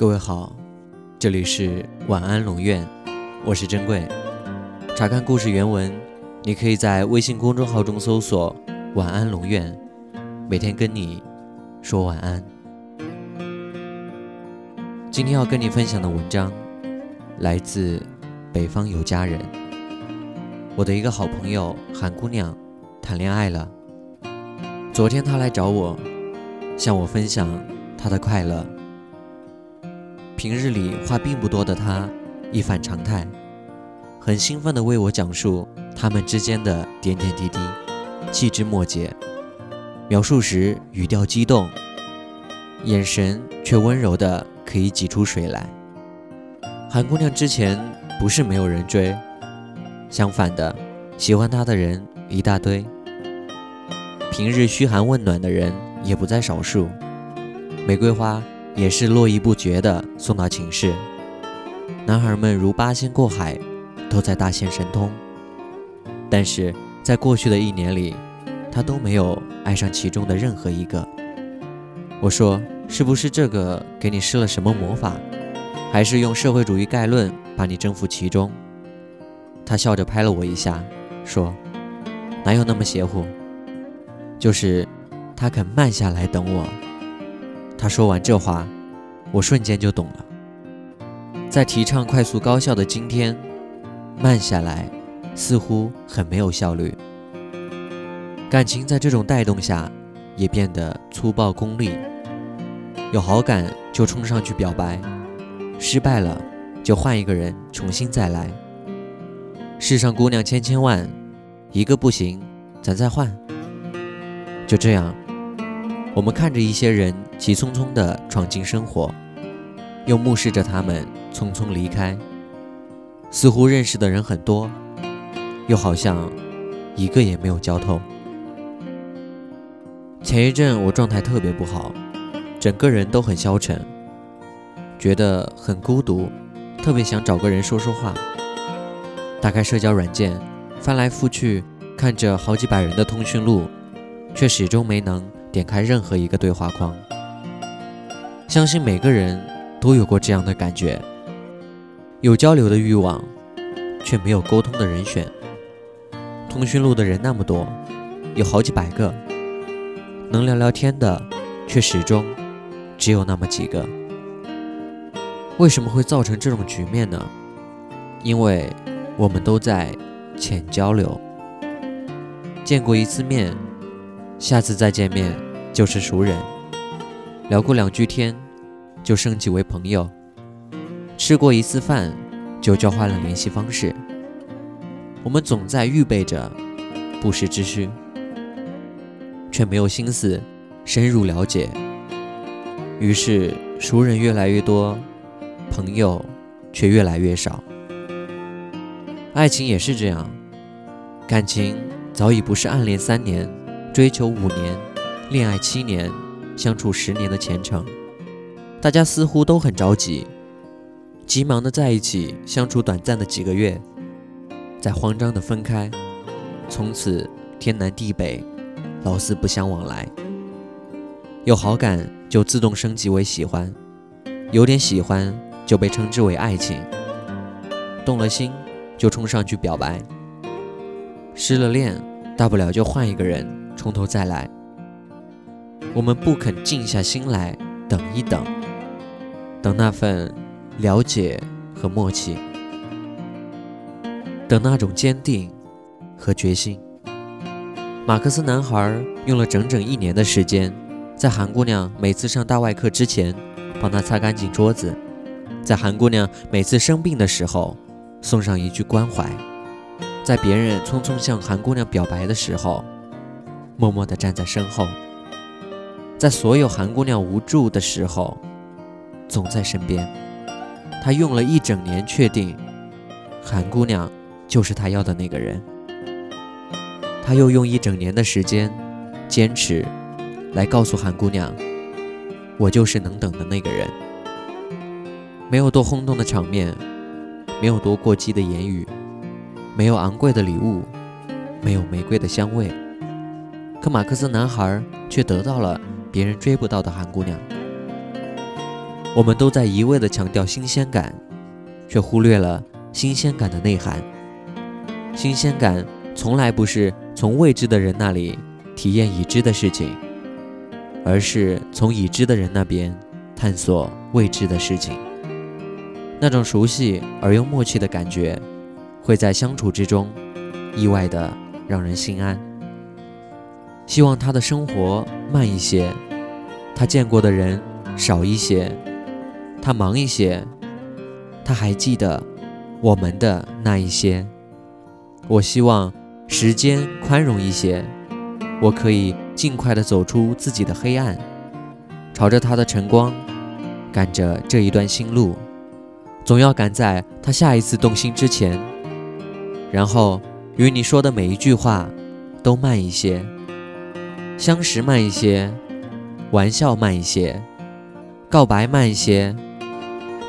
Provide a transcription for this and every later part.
各位好，这里是晚安龙院，我是珍贵。查看故事原文，你可以在微信公众号中搜索“晚安龙院”，每天跟你说晚安。今天要跟你分享的文章来自北方有佳人，我的一个好朋友韩姑娘谈恋爱了。昨天她来找我，向我分享她的快乐。平日里话并不多的她，一反常态，很兴奋地为我讲述他们之间的点点滴滴，细枝末节。描述时语调激动，眼神却温柔的可以挤出水来。韩姑娘之前不是没有人追，相反的，喜欢她的人一大堆，平日嘘寒问暖的人也不在少数，玫瑰花。也是络绎不绝地送到寝室，男孩们如八仙过海，都在大显神通。但是在过去的一年里，他都没有爱上其中的任何一个。我说：“是不是这个给你施了什么魔法，还是用社会主义概论把你征服其中？”他笑着拍了我一下，说：“哪有那么邪乎？就是他肯慢下来等我。”他说完这话，我瞬间就懂了。在提倡快速高效的今天，慢下来似乎很没有效率。感情在这种带动下，也变得粗暴功利。有好感就冲上去表白，失败了就换一个人重新再来。世上姑娘千千万，一个不行，咱再换。就这样。我们看着一些人急匆匆地闯进生活，又目视着他们匆匆离开，似乎认识的人很多，又好像一个也没有交透。前一阵我状态特别不好，整个人都很消沉，觉得很孤独，特别想找个人说说话。打开社交软件，翻来覆去看着好几百人的通讯录，却始终没能。点开任何一个对话框，相信每个人都有过这样的感觉：有交流的欲望，却没有沟通的人选。通讯录的人那么多，有好几百个，能聊聊天的却始终只有那么几个。为什么会造成这种局面呢？因为我们都在浅交流，见过一次面。下次再见面就是熟人，聊过两句天就升级为朋友，吃过一次饭就交换了联系方式。我们总在预备着不时之需，却没有心思深入了解。于是熟人越来越多，朋友却越来越少。爱情也是这样，感情早已不是暗恋三年。追求五年，恋爱七年，相处十年的前程，大家似乎都很着急，急忙的在一起相处短暂的几个月，再慌张的分开，从此天南地北，老死不相往来。有好感就自动升级为喜欢，有点喜欢就被称之为爱情，动了心就冲上去表白，失了恋大不了就换一个人。从头再来，我们不肯静下心来等一等，等那份了解和默契，等那种坚定和决心。马克思男孩用了整整一年的时间，在韩姑娘每次上大外课之前，帮她擦干净桌子；在韩姑娘每次生病的时候，送上一句关怀；在别人匆匆向韩姑娘表白的时候。默默地站在身后，在所有韩姑娘无助的时候，总在身边。他用了一整年确定，韩姑娘就是他要的那个人。他又用一整年的时间坚持，来告诉韩姑娘，我就是能等的那个人。没有多轰动的场面，没有多过激的言语，没有昂贵的礼物，没有玫瑰的香味。可马克思男孩却得到了别人追不到的韩姑娘。我们都在一味地强调新鲜感，却忽略了新鲜感的内涵。新鲜感从来不是从未知的人那里体验已知的事情，而是从已知的人那边探索未知的事情。那种熟悉而又默契的感觉，会在相处之中意外的让人心安。希望他的生活慢一些，他见过的人少一些。他忙一些，他还记得我们的那一些。我希望时间宽容一些，我可以尽快的走出自己的黑暗，朝着他的晨光，赶着这一段新路，总要赶在他下一次动心之前。然后与你说的每一句话都慢一些，相识慢一些，玩笑慢一些，告白慢一些。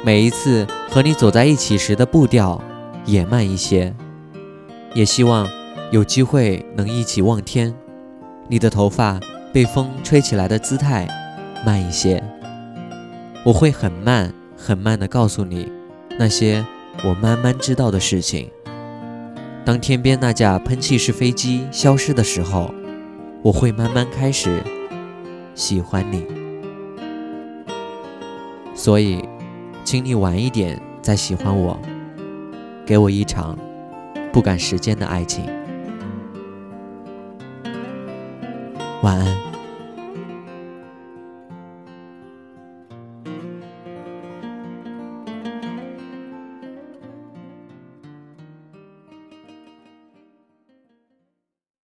每一次和你走在一起时的步调也慢一些，也希望有机会能一起望天。你的头发被风吹起来的姿态慢一些，我会很慢很慢地告诉你那些我慢慢知道的事情。当天边那架喷气式飞机消失的时候，我会慢慢开始喜欢你。所以。请你晚一点再喜欢我，给我一场不赶时间的爱情。晚安。